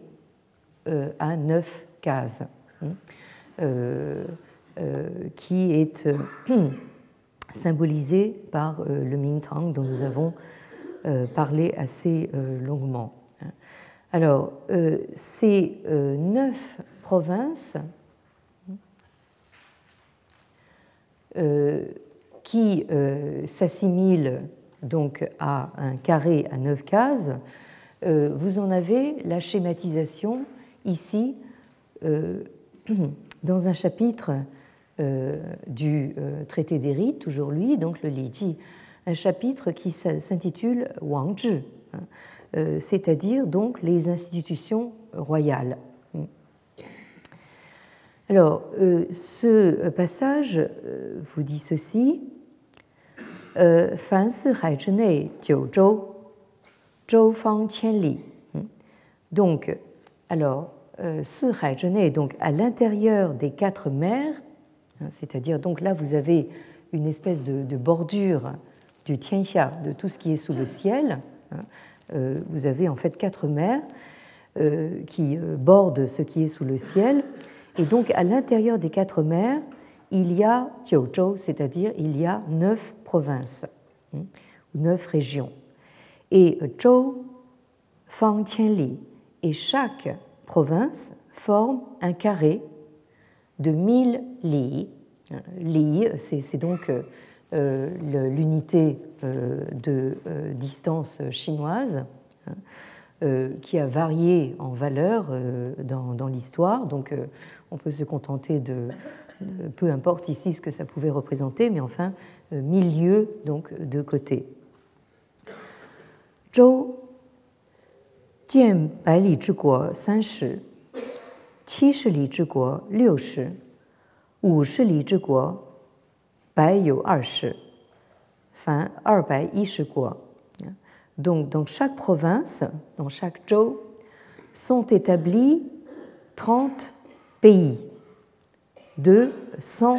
à neuf cases, hein, qui est (clears throat) symbolisé par le Mingtang dont nous avons parlé assez longuement. Hein. Alors, ces neuf provinces qui euh, s'assimile donc à un carré à neuf cases, euh, vous en avez la schématisation ici euh, (clears throat) dans un chapitre du traité des rites, toujours lui, donc le Li un chapitre qui s'intitule Wang Zhi, hein, c'est-à-dire donc les institutions royales. Alors, ce passage vous dit ceci donc, alors, euh, donc à l'intérieur des quatre mers, hein, c'est-à-dire donc là vous avez une espèce de, bordure du Tianxia, de tout ce qui est sous le ciel. Hein, euh, vous avez en fait quatre mers euh, qui bordent ce qui est sous le ciel. Et donc à l'intérieur des quatre mers, il y a Jiuzhou, c'est-à-dire il y a neuf provinces, ou neuf régions. Et Zhou, Fang Qianli, et chaque province forme un carré de 1000 li. Li, c'est donc euh, l'unité euh, de euh, distance chinoise hein, qui a varié en valeur dans, dans l'histoire. Donc on peut se contenter de, peu importe ici ce que ça pouvait représenter, mais enfin, euh, milieu donc de côté. Zhou, Jian Bai Li Zhiguo, San Shi, Qi Shi Li Zhiguo, Liu Shi, Wu Shi Li Zhiguo, Bai Yu Er Shi, Fin Er Bai Yi Shi Guo. Donc, dans chaque province, dans chaque zhou, sont établis 30 pays de 100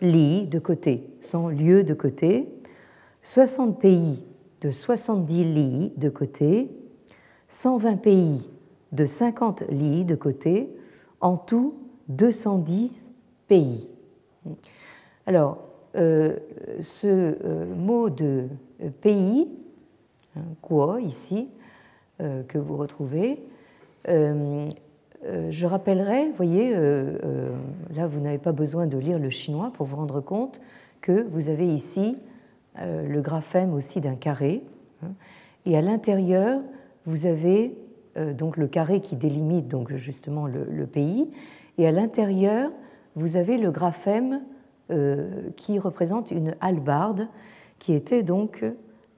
lits de côté, 100 lieux de côté, 60 pays de 70 lits de côté, 120 pays de 50 lits de côté, en tout 210 pays. Alors, ce mot de pays, quoi ici, que vous retrouvez, je rappellerai, vous voyez, là vous n'avez pas besoin de lire le chinois pour vous rendre compte que vous avez ici le graphème aussi d'un carré, hein, et à l'intérieur vous avez euh, donc le carré qui délimite donc justement le, pays, et à l'intérieur, vous avez le graphème euh, qui représente une hallebarde, qui était donc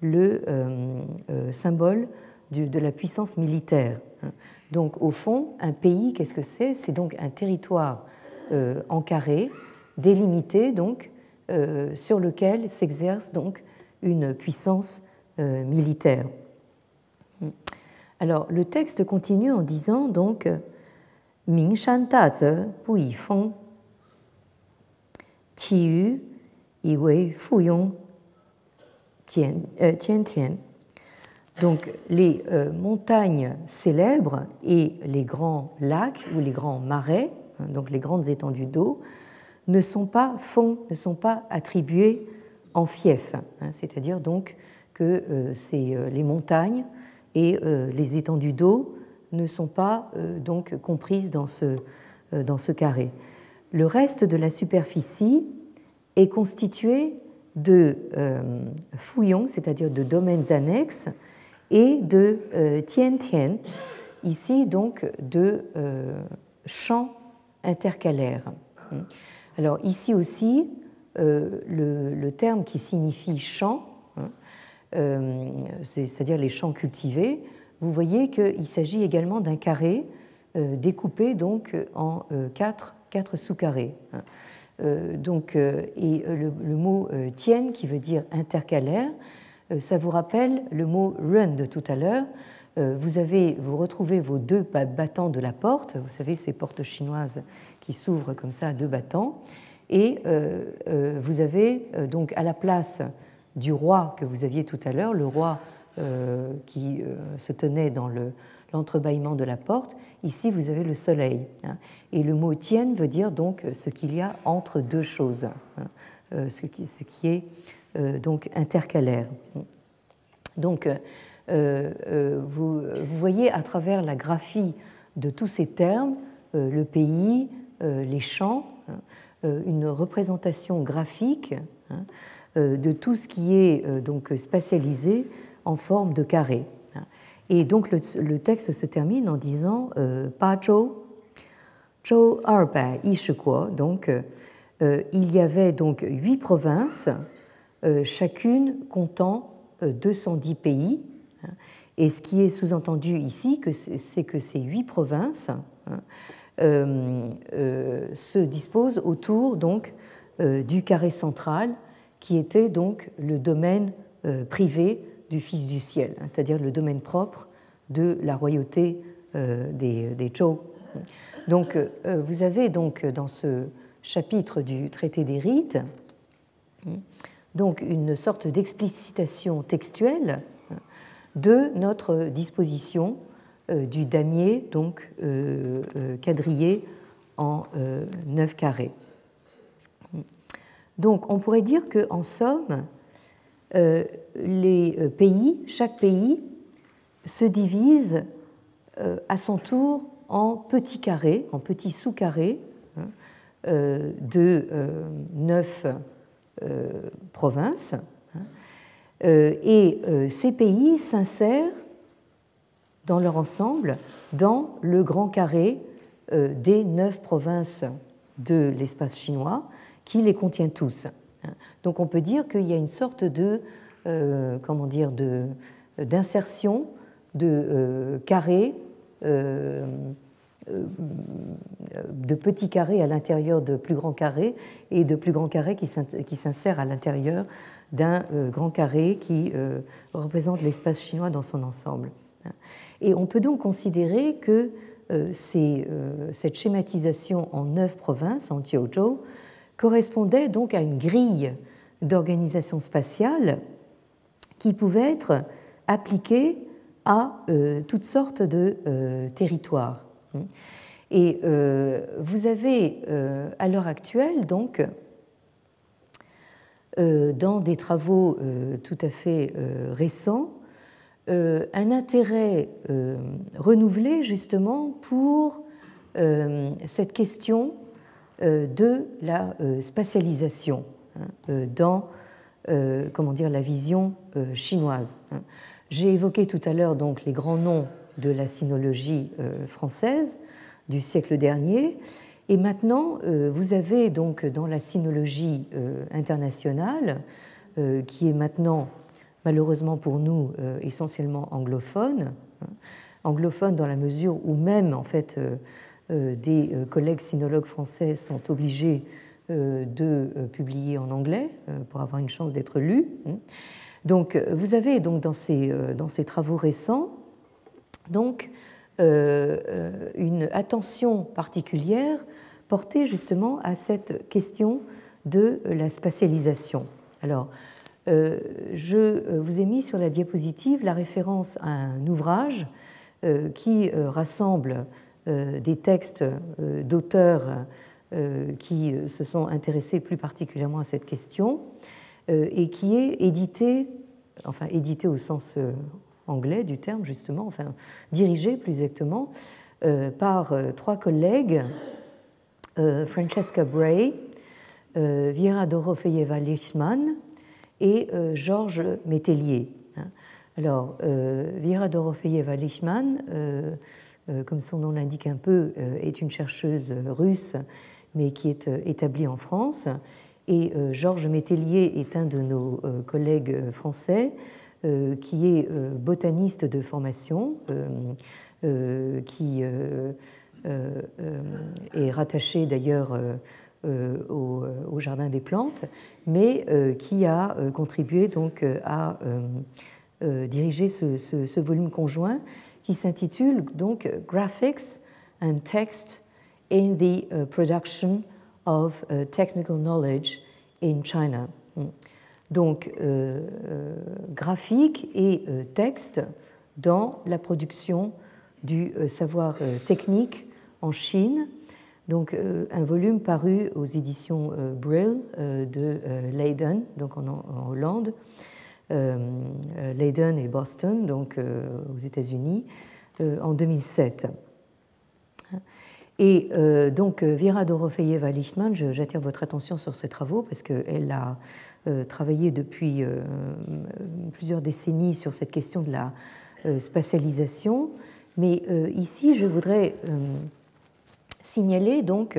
le euh, symbole de la puissance militaire. Donc au fond, un pays, qu'est-ce que c'est? C'est donc un territoire en carré, délimité donc, sur lequel s'exerce donc une puissance militaire. Alors, le texte continue en disant donc Ming Shan Bu Yi euh, Tian. Donc, les euh, montagnes célèbres et les grands lacs ou les grands marais, hein, donc les grandes étendues d'eau, ne sont pas fonds, ne sont pas attribués en fief, hein, c'est-à-dire donc que euh, c'est les montagnes et euh, les étendues d'eau ne sont pas euh, donc comprises dans ce, euh, dans ce carré. Le reste de la superficie est constitué de fouillons, c'est-à-dire de domaines annexes, et de tien-tien, ici donc de champs intercalaires. Alors ici aussi, le, le, terme qui signifie champ euh, c'est-à-dire les champs cultivés, vous voyez qu'il s'agit également d'un carré euh, découpé donc en euh, quatre, quatre sous-carrés. Hein. donc, et le, mot tienne, qui veut dire intercalaire, ça vous rappelle le mot run de tout à l'heure. Vous, avez, vous retrouvez vos deux battants de la porte, vous savez, ces portes chinoises qui s'ouvrent comme ça à deux battants, et vous avez donc à la place du roi que vous aviez tout à l'heure, le roi euh, qui euh, se tenait dans l'entrebâillement de la porte. Ici, vous avez le soleil. Hein. Et le mot tienne veut dire donc ce qu'il y a entre deux choses, hein. euh, ce, qui, ce, qui, est donc intercalaire. Donc, vous, vous, voyez à travers la graphie de tous ces termes, le pays, les champs, hein, une représentation graphique euh, de tout ce qui est euh, donc spatialisé en forme de carré. Et donc le, texte se termine en disant euh, Pa Zhou, Yishiguo. Donc il y avait donc huit provinces, chacune comptant 210 pays. Et ce qui est sous-entendu ici, c'est que ces huit provinces hein, se disposent autour donc du carré central qui était donc le domaine euh, privé du Fils du ciel, hein, c'est-à-dire le domaine propre de la royauté euh, des, Zhou. Donc euh, vous avez donc dans ce chapitre du traité des rites donc une sorte d'explicitation textuelle de notre disposition du damier donc quadrillé en neuf carrés. Donc on pourrait dire qu'en somme, euh, les euh, pays, chaque pays se divise euh, à son tour en petits carrés, en petits sous-carrés hein, de neuf provinces. Hein. et ces pays s'insèrent dans leur ensemble dans le grand carré des neuf provinces de l'espace chinois qui les contient tous. Donc on peut dire qu'il y a une sorte de, euh, comment dire, de, d'insertion de euh, carrés, euh, de petits carrés à l'intérieur de plus grands carrés et de plus grands carrés qui s'insèrent à l'intérieur d'un grand carré qui représente l'espace chinois dans son ensemble. Et on peut donc considérer que cette schématisation en neuf provinces, en Tiaozhou, correspondait donc à une grille d'organisation spatiale qui pouvait être appliquée à euh, toutes sortes de euh, territoires. Et euh, vous avez à l'heure actuelle donc dans des travaux tout à fait récents un intérêt renouvelé justement pour cette question de la spatialisation hein, dans comment dire, la vision chinoise. Hein. J'ai évoqué tout à l'heure donc les grands noms de la sinologie euh, française du siècle dernier. Et maintenant, euh, vous avez donc dans la sinologie euh, internationale, qui est maintenant malheureusement pour nous essentiellement anglophone, hein, anglophone dans la mesure où même en fait des collègues sinologues français sont obligés de publier en anglais pour avoir une chance d'être lus. Hein. Donc, vous avez donc dans ces, dans ces travaux récents donc euh, euh, une attention particulière portée justement à cette question de la spatialisation. Alors, euh, je vous ai mis sur la diapositive la référence à un ouvrage qui rassemble des textes d'auteurs qui se sont intéressés plus particulièrement à cette question et qui est édité, enfin édité au sens anglais du terme, justement, enfin dirigé plus exactement euh, par euh, trois collègues, euh, Francesca Bray, Viera Dorofeyeva-Lichman et Georges Métellier. Hein. Alors, Viera Dorofeyeva-Lichman, comme son nom l'indique un peu, est une chercheuse russe, mais qui est établie en France. Et Georges Métellier est un de nos collègues français euh, qui est euh, botaniste de formation, euh, qui est rattaché d'ailleurs au, Jardin des Plantes, mais qui a contribué donc à diriger ce, volume conjoint qui s'intitule donc Graphics and Text in the Production of Technical Knowledge in China. Donc euh, euh, graphique et euh, texte dans la production du savoir technique en Chine. Donc un volume paru aux éditions Brill de Leiden, donc en, Hollande, Leiden et Boston, donc aux États-Unis, en 2007. Et donc, Vera Dorofeyeva-Lichtman, j'attire votre attention sur ses travaux parce qu'elle a euh, travaillé depuis euh, plusieurs décennies sur cette question de la euh, spatialisation. Mais ici, je voudrais signaler donc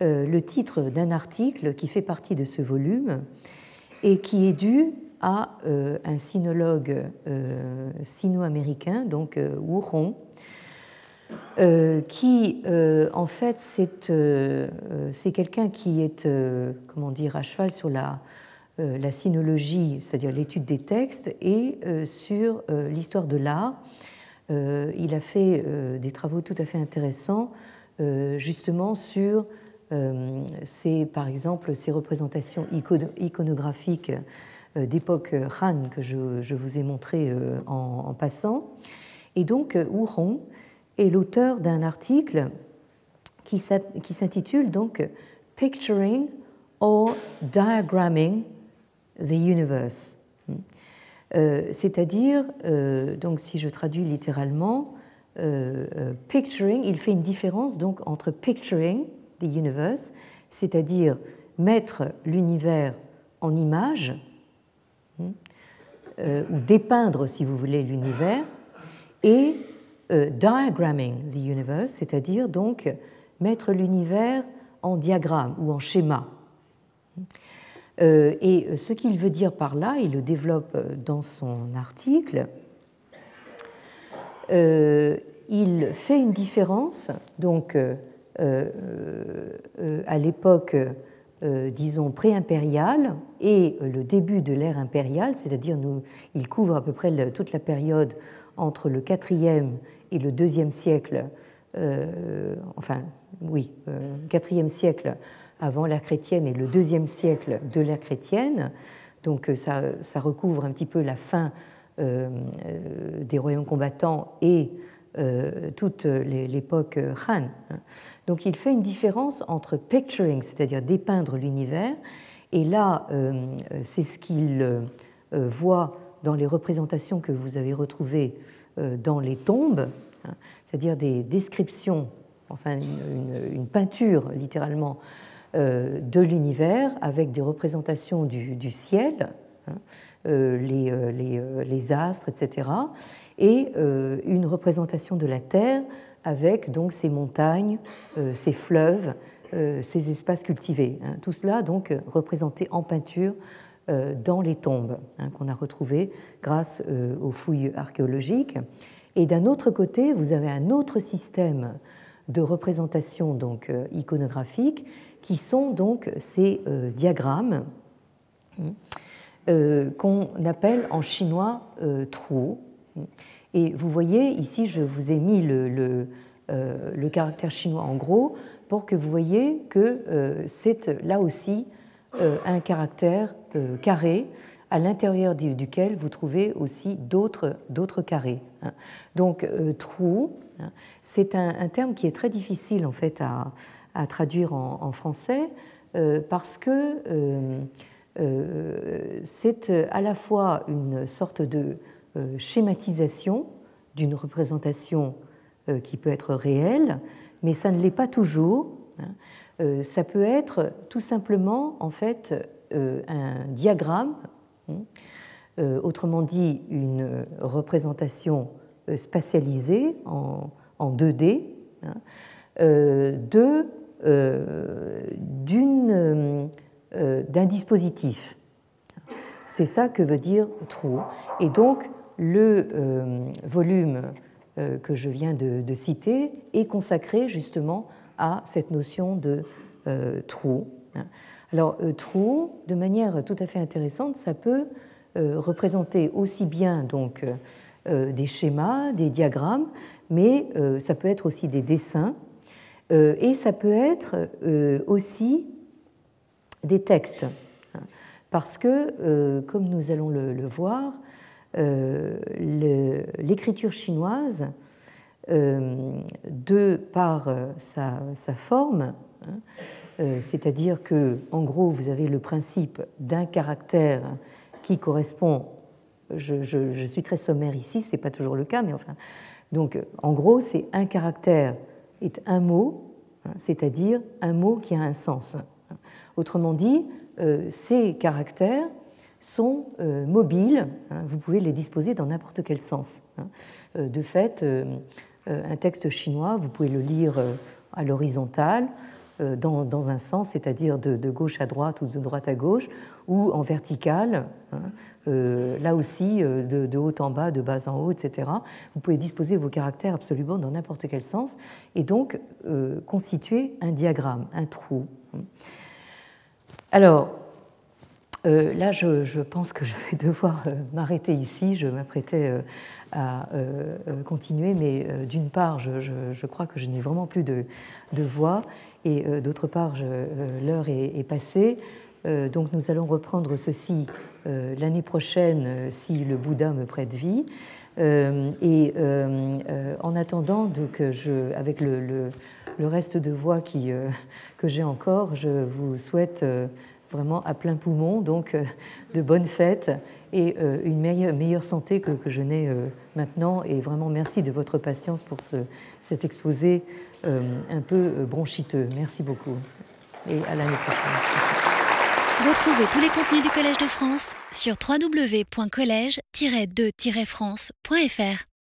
le titre d'un article qui fait partie de ce volume et qui est dû à un sinologue sino-américain, donc Wu Hong, qui en fait c'est quelqu'un qui est comment dire à cheval sur la euh, la sinologie, c'est-à-dire l'étude des textes, et euh, sur euh, l'histoire de l'art. Il a fait des travaux tout à fait intéressants justement sur ces, par exemple ces représentations iconographiques d'époque Han que je, vous ai montré en, passant. Et donc Wu Hong est l'auteur d'un article qui s'intitule donc Picturing or Diagramming the universe. Euh, c'est-à-dire, euh, donc si je traduis littéralement, euh, picturing, il fait une différence donc entre picturing the universe, c'est-à-dire mettre l'univers en image, ou dépeindre, si vous voulez, l'univers, et diagramming the universe, c'est-à-dire donc mettre l'univers en diagramme ou en schéma. Euh, et ce qu'il veut dire par là, il le développe euh, dans son article, euh, il fait une différence donc à l'époque, disons, pré-impériale et le début de l'ère impériale, c'est-à-dire il couvre à peu près toute la période entre le 4e et le 2e siècle, enfin oui, 4e siècle avant l'ère chrétienne et le deuxième siècle de l'ère chrétienne. Donc euh, ça, ça, recouvre un petit peu la fin euh, euh, des royaumes combattants et toute l'époque Han. Donc il fait une différence entre picturing, c'est-à-dire dépeindre l'univers, Et là, c'est ce qu'il voit dans les représentations que vous avez retrouvées dans les tombes, hein, c'est-à-dire des descriptions, enfin une, peinture littéralement de l'univers avec des représentations du, ciel, hein, les, les, les, astres, etc., et une représentation de la Terre avec donc ces montagnes, euh, ces fleuves, euh, ces espaces cultivés. Hein. Tout cela donc représenté en peinture euh, dans les tombes hein, qu'on a retrouvées grâce aux fouilles archéologiques. Et d'un autre côté, vous avez un autre système de représentation donc iconographique qui sont donc ces diagrammes hein, qu'on appelle en chinois trou. Et vous voyez, ici, je vous ai mis le, euh, le, caractère chinois en gros pour que vous voyez que euh, c'est là aussi euh, un caractère carré à l'intérieur duquel vous trouvez aussi d'autres carrés. Hein. Donc trou, hein, c'est un, terme qui est très difficile en fait à, traduire en, français parce que c'est à la fois une sorte de euh, schématisation d'une représentation euh, qui peut être réelle, mais ça ne l'est pas toujours. Hein. Euh, ça peut être tout simplement en fait un diagramme, hein. autrement dit une représentation spatialisée en, 2D hein, d'un dispositif. C'est ça que veut dire trou. Et donc, le euh, volume euh, que je viens de, citer est consacré justement à cette notion de euh, trou. Alors, trou, de manière tout à fait intéressante, ça peut représenter aussi bien donc des schémas, des diagrammes, mais ça peut être aussi des dessins et ça peut être aussi des textes. Parce que, comme nous allons le voir, euh, l'écriture chinoise, euh, de par euh, sa, forme, hein, c'est-à-dire que, en gros, vous avez le principe d'un caractère qui correspond. Je, suis très sommaire ici, ce n'est pas toujours le cas, mais enfin. Donc, en gros, c'est un caractère est un mot, hein, c'est-à-dire un mot qui a un sens. Autrement dit, ces caractères sont euh, mobiles, hein, vous pouvez les disposer dans n'importe quel sens. Hein. Euh, de fait, euh, un texte chinois, vous pouvez le lire à l'horizontale, dans, un sens, c'est-à-dire de, gauche à droite ou de droite à gauche, ou en vertical, hein, là aussi de, haut en bas, de bas en haut, etc. Vous pouvez disposer vos caractères absolument dans n'importe quel sens, et donc constituer un diagramme, un trou. Alors, euh, là, je, pense que je vais (laughs) devoir euh, m'arrêter ici. Je m'apprêtais euh, à continuer, mais d'une part, je, crois que je n'ai vraiment plus de, voix, et d'autre part, l'heure est, passée. donc, nous allons reprendre ceci l'année prochaine si le Bouddha me prête vie. et en attendant, donc, avec le, reste de voix que j'ai encore, je vous souhaite vraiment à plein poumon, donc euh, de bonnes fêtes et euh, une meilleure, meilleure santé que, que je n'ai euh, maintenant. Et vraiment merci de votre patience pour ce, cet exposé un peu bronchiteux. Merci beaucoup et à l'année prochaine. Retrouvez tous les contenus du Collège de France sur www.colège-2-france.fr.